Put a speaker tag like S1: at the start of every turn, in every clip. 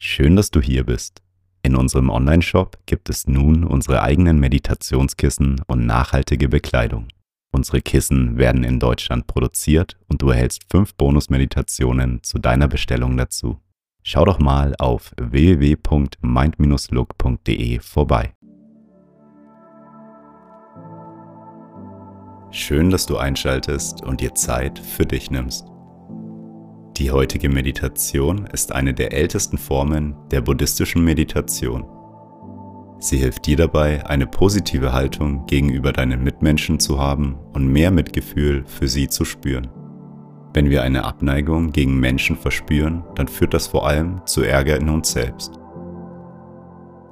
S1: Schön, dass du hier bist. In unserem Online-Shop gibt es nun unsere eigenen Meditationskissen und nachhaltige Bekleidung. Unsere Kissen werden in Deutschland produziert und du erhältst fünf Bonus-Meditationen zu deiner Bestellung dazu. Schau doch mal auf www.mind-look.de vorbei. Schön, dass du einschaltest und dir Zeit für dich nimmst. Die heutige Meditation ist eine der ältesten Formen der buddhistischen Meditation. Sie hilft dir dabei, eine positive Haltung gegenüber deinen Mitmenschen zu haben und mehr Mitgefühl für sie zu spüren. Wenn wir eine Abneigung gegen Menschen verspüren, dann führt das vor allem zu Ärger in uns selbst.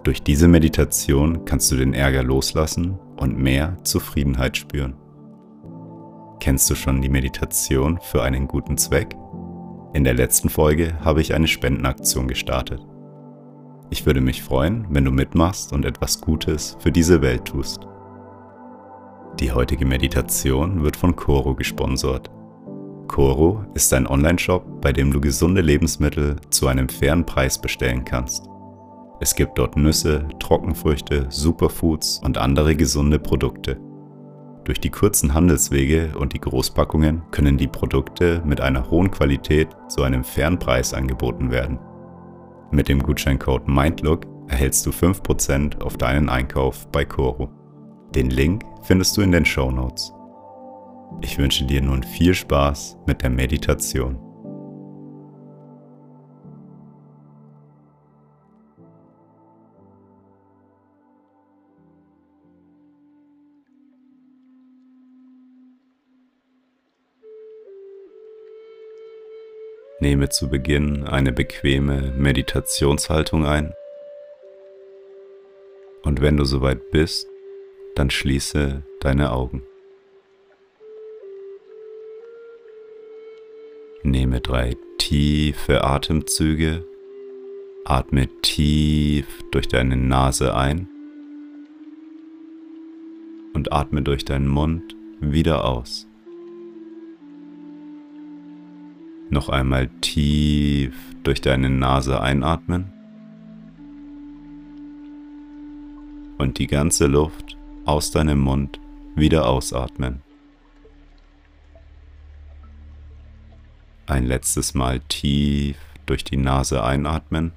S1: Durch diese Meditation kannst du den Ärger loslassen und mehr Zufriedenheit spüren. Kennst du schon die Meditation für einen guten Zweck? In der letzten Folge habe ich eine Spendenaktion gestartet. Ich würde mich freuen, wenn du mitmachst und etwas Gutes für diese Welt tust. Die heutige Meditation wird von Coro gesponsert. Coro ist ein Online-Shop, bei dem du gesunde Lebensmittel zu einem fairen Preis bestellen kannst. Es gibt dort Nüsse, Trockenfrüchte, Superfoods und andere gesunde Produkte. Durch die kurzen Handelswege und die Großpackungen können die Produkte mit einer hohen Qualität zu einem fairen Preis angeboten werden. Mit dem Gutscheincode MINDLOOK erhältst du 5% auf deinen Einkauf bei Coro. Den Link findest du in den Show Notes. Ich wünsche dir nun viel Spaß mit der Meditation. Nehme zu Beginn eine bequeme Meditationshaltung ein. Und wenn du soweit bist, dann schließe deine Augen. Nehme drei tiefe Atemzüge. Atme tief durch deine Nase ein und atme durch deinen Mund wieder aus. Noch einmal tief durch deine Nase einatmen und die ganze Luft aus deinem Mund wieder ausatmen. Ein letztes Mal tief durch die Nase einatmen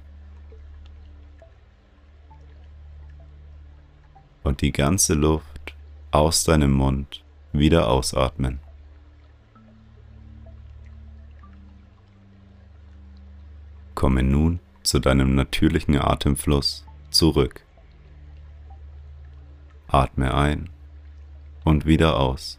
S1: und die ganze Luft aus deinem Mund wieder ausatmen. Komme nun zu deinem natürlichen Atemfluss zurück. Atme ein und wieder aus.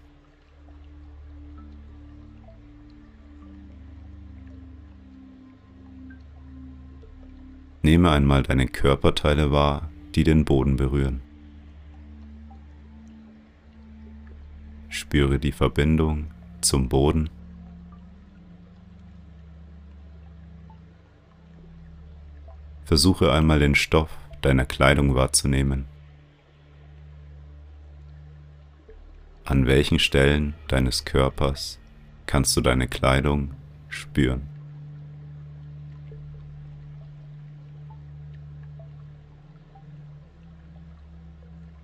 S1: Nehme einmal deine Körperteile wahr, die den Boden berühren. Spüre die Verbindung zum Boden Versuche einmal den Stoff deiner Kleidung wahrzunehmen. An welchen Stellen deines Körpers kannst du deine Kleidung spüren?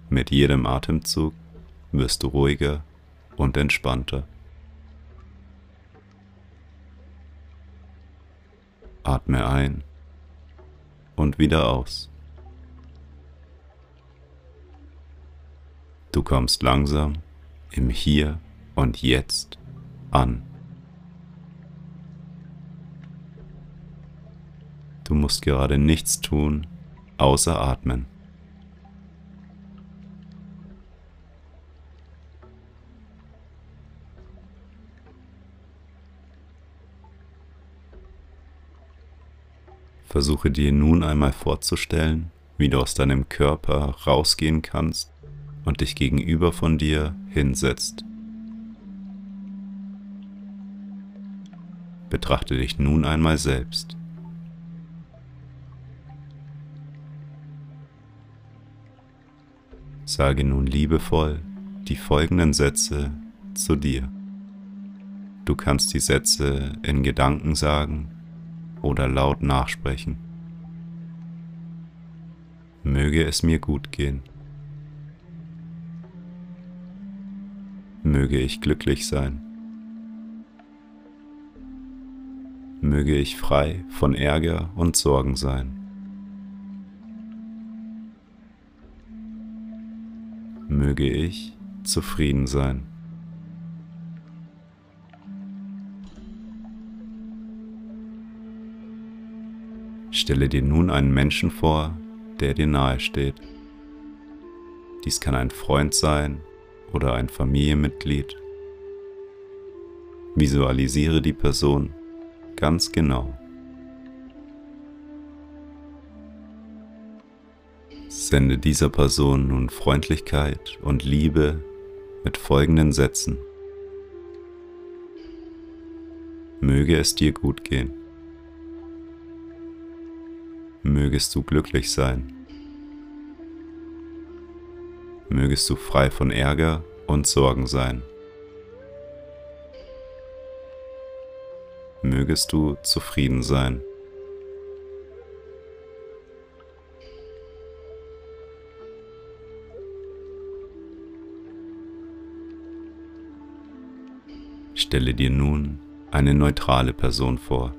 S1: Mit jedem Atemzug wirst du ruhiger und entspannter. Atme ein und wieder aus. Du kommst langsam im Hier und Jetzt an. Du musst gerade nichts tun, außer atmen. Versuche dir nun einmal vorzustellen, wie du aus deinem Körper rausgehen kannst und dich gegenüber von dir hinsetzt. Betrachte dich nun einmal selbst. Sage nun liebevoll die folgenden Sätze zu dir. Du kannst die Sätze in Gedanken sagen oder laut nachsprechen. Möge es mir gut gehen. Möge ich glücklich sein. Möge ich frei von Ärger und Sorgen sein. Möge ich zufrieden sein. Stelle dir nun einen Menschen vor, der dir nahe steht. Dies kann ein Freund sein oder ein Familienmitglied. Visualisiere die Person ganz genau. Sende dieser Person nun Freundlichkeit und Liebe mit folgenden Sätzen. Möge es dir gut gehen. Mögest du glücklich sein. Mögest du frei von Ärger und Sorgen sein. Mögest du zufrieden sein. Stelle dir nun eine neutrale Person vor.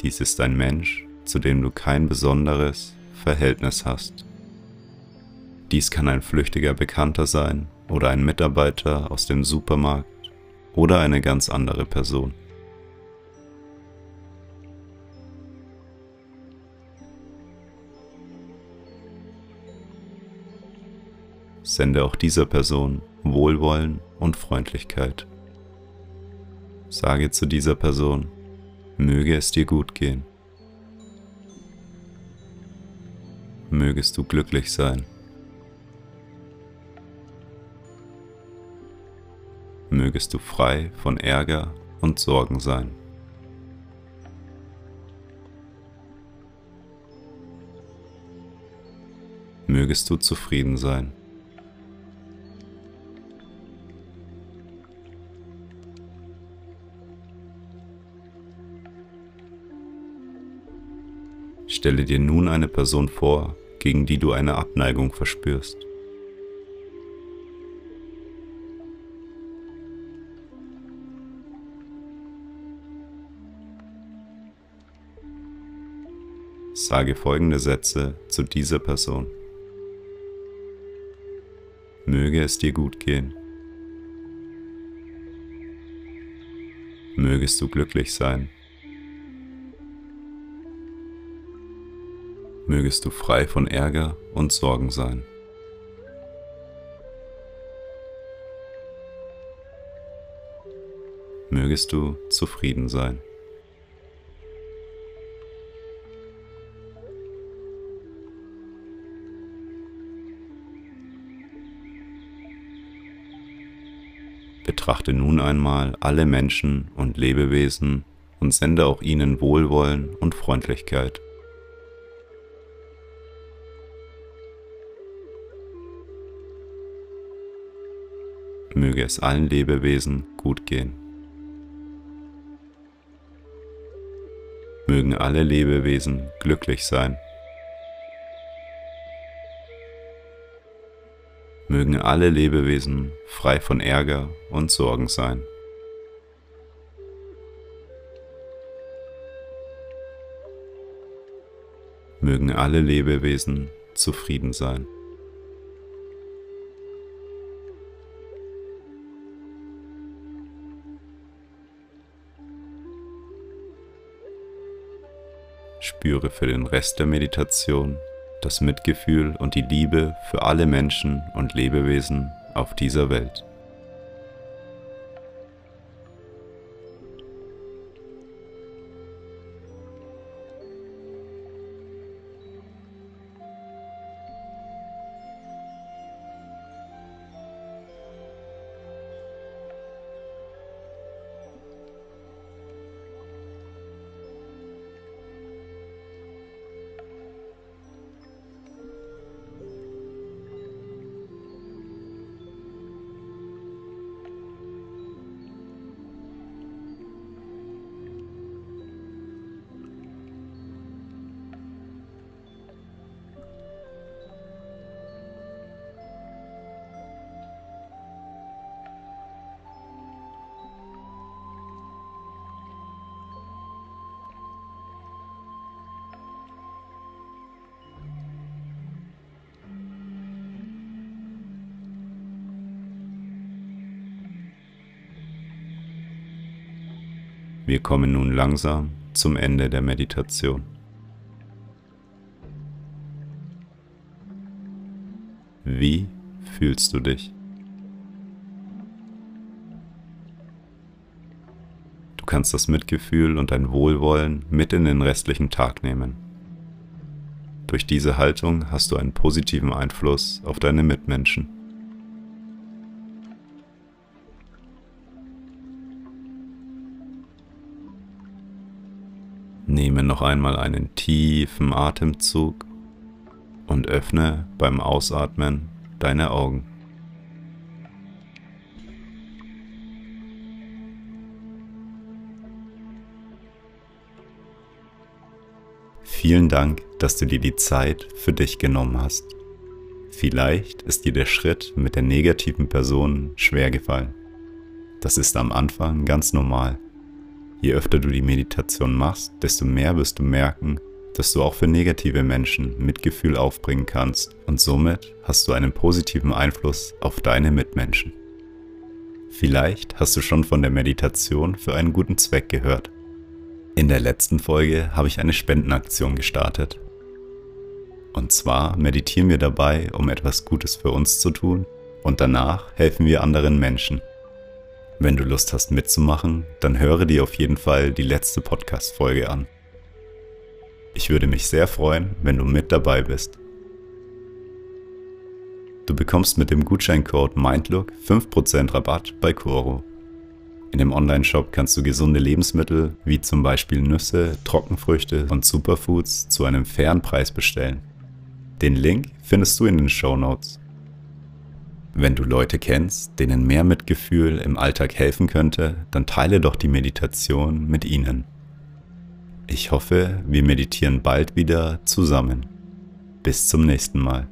S1: Dies ist ein Mensch, zu dem du kein besonderes Verhältnis hast. Dies kann ein flüchtiger Bekannter sein oder ein Mitarbeiter aus dem Supermarkt oder eine ganz andere Person. Sende auch dieser Person Wohlwollen und Freundlichkeit. Sage zu dieser Person, möge es dir gut gehen. Mögest du glücklich sein. Mögest du frei von Ärger und Sorgen sein. Mögest du zufrieden sein. Stelle dir nun eine Person vor, gegen die du eine Abneigung verspürst. Sage folgende Sätze zu dieser Person. Möge es dir gut gehen. Mögest du glücklich sein. Mögest du frei von Ärger und Sorgen sein. Mögest du zufrieden sein. Betrachte nun einmal alle Menschen und Lebewesen und sende auch ihnen Wohlwollen und Freundlichkeit. Möge es allen Lebewesen gut gehen. Mögen alle Lebewesen glücklich sein. Mögen alle Lebewesen frei von Ärger und Sorgen sein. Mögen alle Lebewesen zufrieden sein. Spüre für den Rest der Meditation das Mitgefühl und die Liebe für alle Menschen und Lebewesen auf dieser Welt. Wir kommen nun langsam zum Ende der Meditation. Wie fühlst du dich? Du kannst das Mitgefühl und dein Wohlwollen mit in den restlichen Tag nehmen. Durch diese Haltung hast du einen positiven Einfluss auf deine Mitmenschen. Nehme noch einmal einen tiefen Atemzug und öffne beim Ausatmen deine Augen. Vielen Dank, dass du dir die Zeit für dich genommen hast. Vielleicht ist dir der Schritt mit der negativen Person schwer gefallen. Das ist am Anfang ganz normal. Je öfter du die Meditation machst, desto mehr wirst du merken, dass du auch für negative Menschen Mitgefühl aufbringen kannst und somit hast du einen positiven Einfluss auf deine Mitmenschen. Vielleicht hast du schon von der Meditation für einen guten Zweck gehört. In der letzten Folge habe ich eine Spendenaktion gestartet. Und zwar meditieren wir dabei, um etwas Gutes für uns zu tun und danach helfen wir anderen Menschen. Wenn du Lust hast mitzumachen, dann höre dir auf jeden Fall die letzte Podcast-Folge an. Ich würde mich sehr freuen, wenn du mit dabei bist. Du bekommst mit dem Gutscheincode MINDLOOK 5% Rabatt bei Coro. In dem Online-Shop kannst du gesunde Lebensmittel wie zum Beispiel Nüsse, Trockenfrüchte und Superfoods zu einem fairen Preis bestellen. Den Link findest du in den Show Notes. Wenn du Leute kennst, denen mehr Mitgefühl im Alltag helfen könnte, dann teile doch die Meditation mit ihnen. Ich hoffe, wir meditieren bald wieder zusammen. Bis zum nächsten Mal.